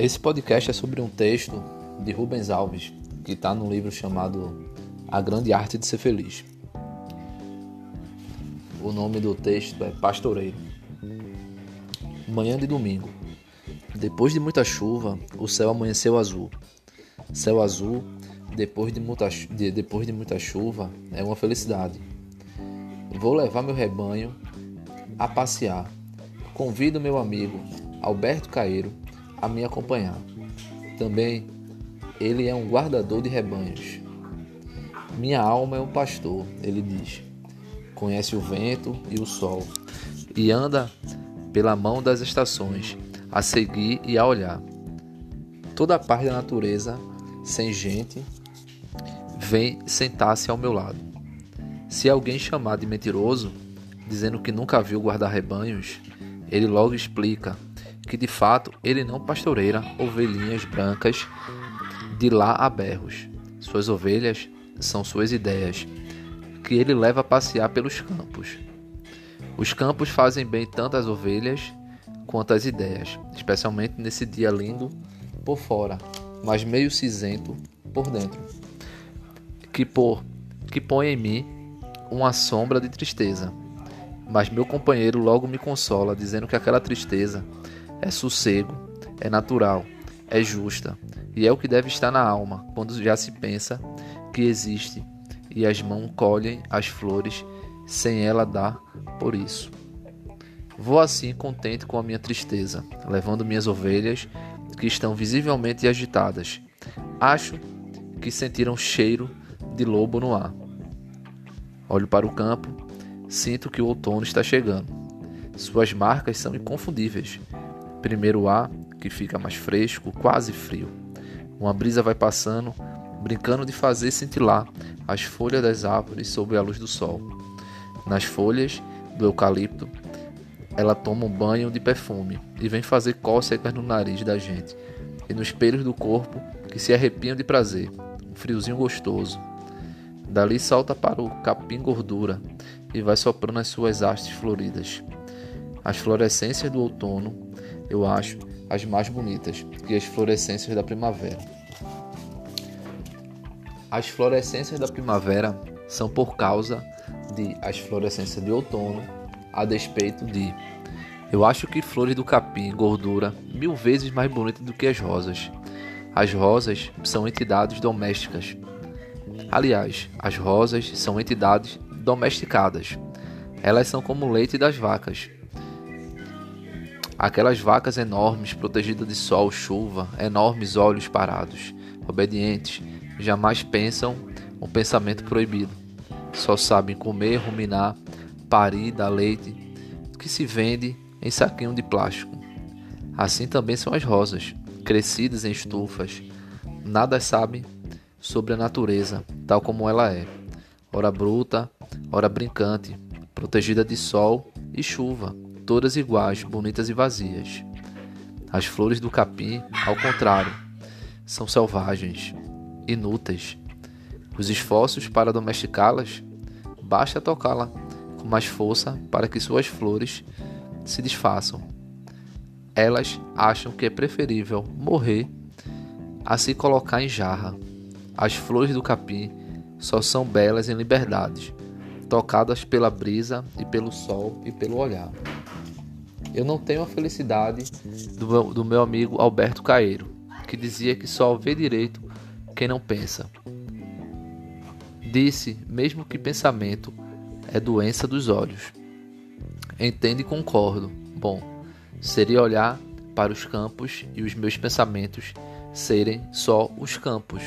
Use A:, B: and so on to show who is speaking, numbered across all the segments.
A: Esse podcast é sobre um texto de Rubens Alves, que está no livro chamado A Grande Arte de Ser Feliz. O nome do texto é Pastoreiro. Manhã de domingo. Depois de muita chuva, o céu amanheceu azul. Céu azul, depois de muita, de, depois de muita chuva, é uma felicidade. Vou levar meu rebanho a passear. Convido meu amigo Alberto Caeiro a me acompanhar. Também ele é um guardador de rebanhos. Minha alma é um pastor, ele diz. Conhece o vento e o sol e anda pela mão das estações, a seguir e a olhar. Toda a parte da natureza, sem gente, vem sentar-se ao meu lado. Se alguém chamar de mentiroso, dizendo que nunca viu guardar rebanhos, ele logo explica que de fato ele não pastoreira ovelhinhas brancas de lá a berros. Suas ovelhas são suas ideias, que ele leva a passear pelos campos. Os campos fazem bem tanto às ovelhas quanto às ideias, especialmente nesse dia lindo por fora, mas meio cinzento por dentro, que por que põe em mim uma sombra de tristeza. Mas meu companheiro logo me consola, dizendo que aquela tristeza é sossego, é natural, é justa e é o que deve estar na alma quando já se pensa que existe e as mãos colhem as flores sem ela dar por isso. Vou assim contente com a minha tristeza, levando minhas ovelhas que estão visivelmente agitadas. Acho que sentiram cheiro de lobo no ar. Olho para o campo, sinto que o outono está chegando. Suas marcas são inconfundíveis. Primeiro ar, que fica mais fresco, quase frio. Uma brisa vai passando, brincando de fazer cintilar as folhas das árvores sob a luz do sol. Nas folhas do eucalipto, ela toma um banho de perfume e vem fazer cócegas no nariz da gente e nos pelos do corpo que se arrepiam de prazer. Um friozinho gostoso. Dali salta para o capim gordura e vai soprando as suas hastes floridas. As florescências do outono eu acho, as mais bonitas que as florescências da primavera. As florescências da primavera são por causa de as florescências de outono, a despeito de. Eu acho que flores do capim, gordura, mil vezes mais bonitas do que as rosas. As rosas são entidades domésticas. Aliás, as rosas são entidades domesticadas. Elas são como o leite das vacas. Aquelas vacas enormes, protegidas de sol, chuva, enormes olhos parados, obedientes, jamais pensam um pensamento proibido. Só sabem comer, ruminar, parir, dar leite, que se vende em saquinho de plástico. Assim também são as rosas, crescidas em estufas. Nada sabem sobre a natureza, tal como ela é, ora bruta, ora brincante, protegida de sol e chuva todas iguais, bonitas e vazias. As flores do capim, ao contrário, são selvagens, inúteis. Os esforços para domesticá-las, basta tocá-la com mais força para que suas flores se desfaçam. Elas acham que é preferível morrer a se colocar em jarra. As flores do capim só são belas em liberdade, tocadas pela brisa e pelo sol e pelo olhar. Eu não tenho a felicidade do meu, do meu amigo Alberto Caeiro, que dizia que só vê direito quem não pensa. Disse mesmo que pensamento é doença dos olhos. Entendo e concordo. Bom, seria olhar para os campos e os meus pensamentos serem só os campos.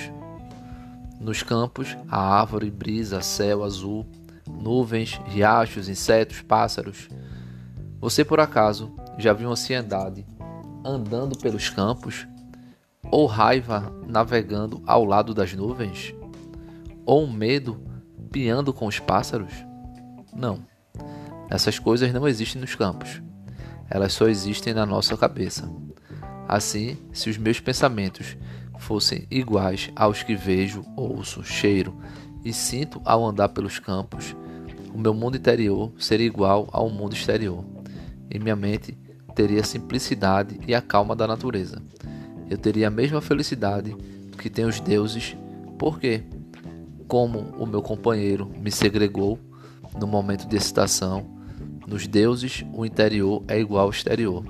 A: Nos campos, a árvore, brisa, céu azul, nuvens, riachos, insetos, pássaros você por acaso já viu ansiedade andando pelos campos? Ou raiva navegando ao lado das nuvens? Ou medo piando com os pássaros? Não. Essas coisas não existem nos campos. Elas só existem na nossa cabeça. Assim, se os meus pensamentos fossem iguais aos que vejo, ouço, cheiro e sinto ao andar pelos campos, o meu mundo interior seria igual ao mundo exterior. Em minha mente teria a simplicidade e a calma da natureza. eu teria a mesma felicidade que tem os deuses, porque, como o meu companheiro me segregou no momento de excitação, nos deuses o interior é igual ao exterior.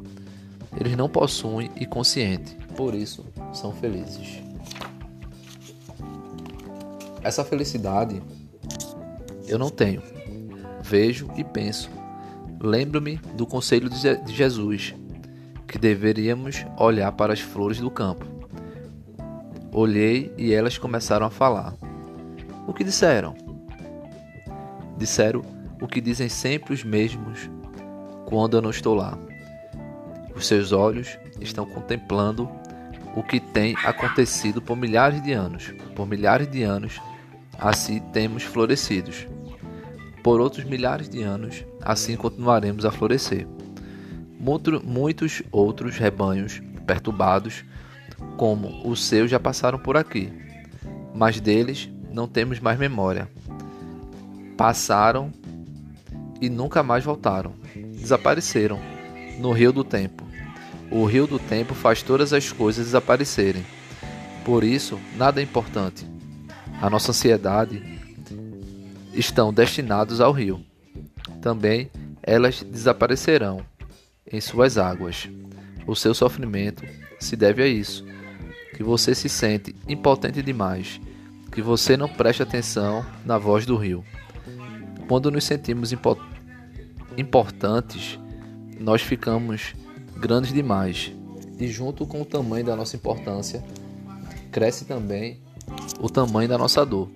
A: Eles não possuem e consciente, por isso são felizes. Essa felicidade eu não tenho. Vejo e penso. Lembro-me do conselho de Jesus, que deveríamos olhar para as flores do campo. Olhei e elas começaram a falar. O que disseram? Disseram o que dizem sempre os mesmos quando eu não estou lá. Os seus olhos estão contemplando o que tem acontecido por milhares de anos. Por milhares de anos, assim temos florescidos. Por outros milhares de anos, assim continuaremos a florescer. Muitos outros rebanhos perturbados, como o seu, já passaram por aqui, mas deles não temos mais memória. Passaram e nunca mais voltaram. Desapareceram no rio do tempo. O rio do tempo faz todas as coisas desaparecerem. Por isso, nada é importante. A nossa ansiedade estão destinados ao rio. Também elas desaparecerão em suas águas. O seu sofrimento se deve a isso, que você se sente impotente demais, que você não presta atenção na voz do rio. Quando nos sentimos impotentes, importantes, nós ficamos grandes demais. E junto com o tamanho da nossa importância, cresce também o tamanho da nossa dor.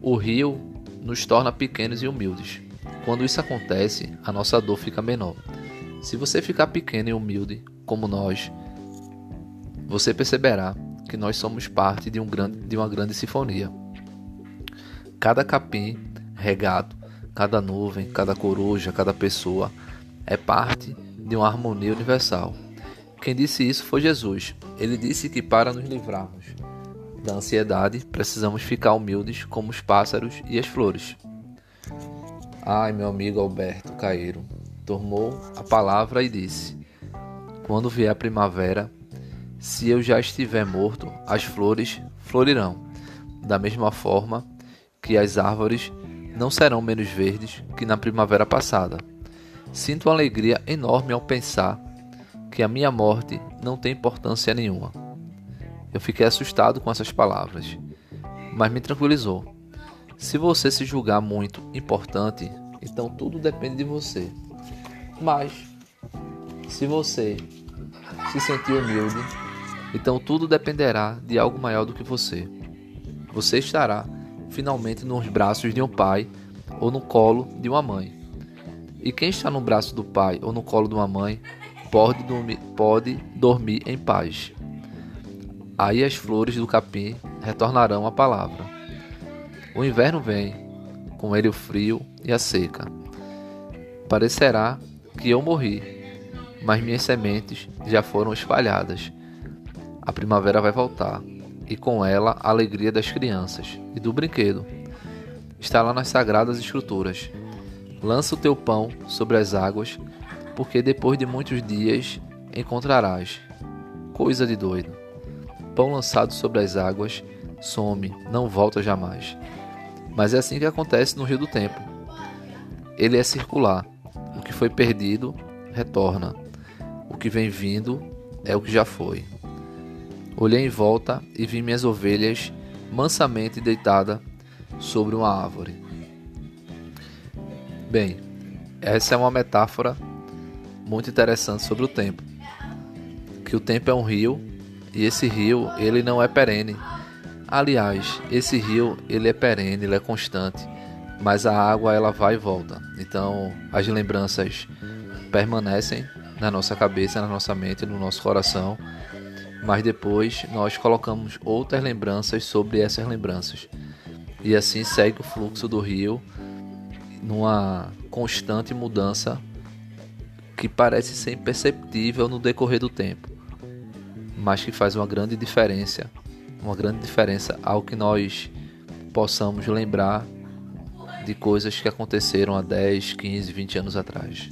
A: O rio nos torna pequenos e humildes. Quando isso acontece, a nossa dor fica menor. Se você ficar pequeno e humilde, como nós, você perceberá que nós somos parte de, um grande, de uma grande sinfonia. Cada capim regado cada nuvem, cada coruja, cada pessoa é parte de uma harmonia universal. Quem disse isso foi Jesus. Ele disse que para nos livrarmos da ansiedade, precisamos ficar humildes como os pássaros e as flores. Ai, meu amigo Alberto Caeiro, tomou a palavra e disse: Quando vier a primavera, se eu já estiver morto, as flores florirão, da mesma forma que as árvores não serão menos verdes que na primavera passada. Sinto uma alegria enorme ao pensar que a minha morte não tem importância nenhuma. Eu fiquei assustado com essas palavras, mas me tranquilizou. Se você se julgar muito importante, então tudo depende de você. Mas, se você se sentir humilde, então tudo dependerá de algo maior do que você. Você estará finalmente nos braços de um pai ou no colo de uma mãe. E quem está no braço do pai ou no colo de uma mãe pode dormir, pode dormir em paz. Aí as flores do capim retornarão à palavra. O inverno vem, com ele o frio e a seca. Parecerá que eu morri, mas minhas sementes já foram espalhadas. A primavera vai voltar e com ela a alegria das crianças e do brinquedo. Está lá nas sagradas escrituras. Lança o teu pão sobre as águas, porque depois de muitos dias encontrarás. Coisa de doido. Pão lançado sobre as águas some, não volta jamais. Mas é assim que acontece no rio do tempo. Ele é circular. O que foi perdido retorna. O que vem vindo é o que já foi. Olhei em volta e vi minhas ovelhas mansamente deitada sobre uma árvore. Bem, essa é uma metáfora muito interessante sobre o tempo. Que o tempo é um rio e esse rio ele não é perene. Aliás, esse rio ele é perene, ele é constante, mas a água ela vai e volta. Então, as lembranças permanecem na nossa cabeça, na nossa mente, no nosso coração mas depois nós colocamos outras lembranças sobre essas lembranças. E assim segue o fluxo do rio numa constante mudança que parece ser imperceptível no decorrer do tempo, mas que faz uma grande diferença, uma grande diferença ao que nós possamos lembrar de coisas que aconteceram há 10, 15, 20 anos atrás.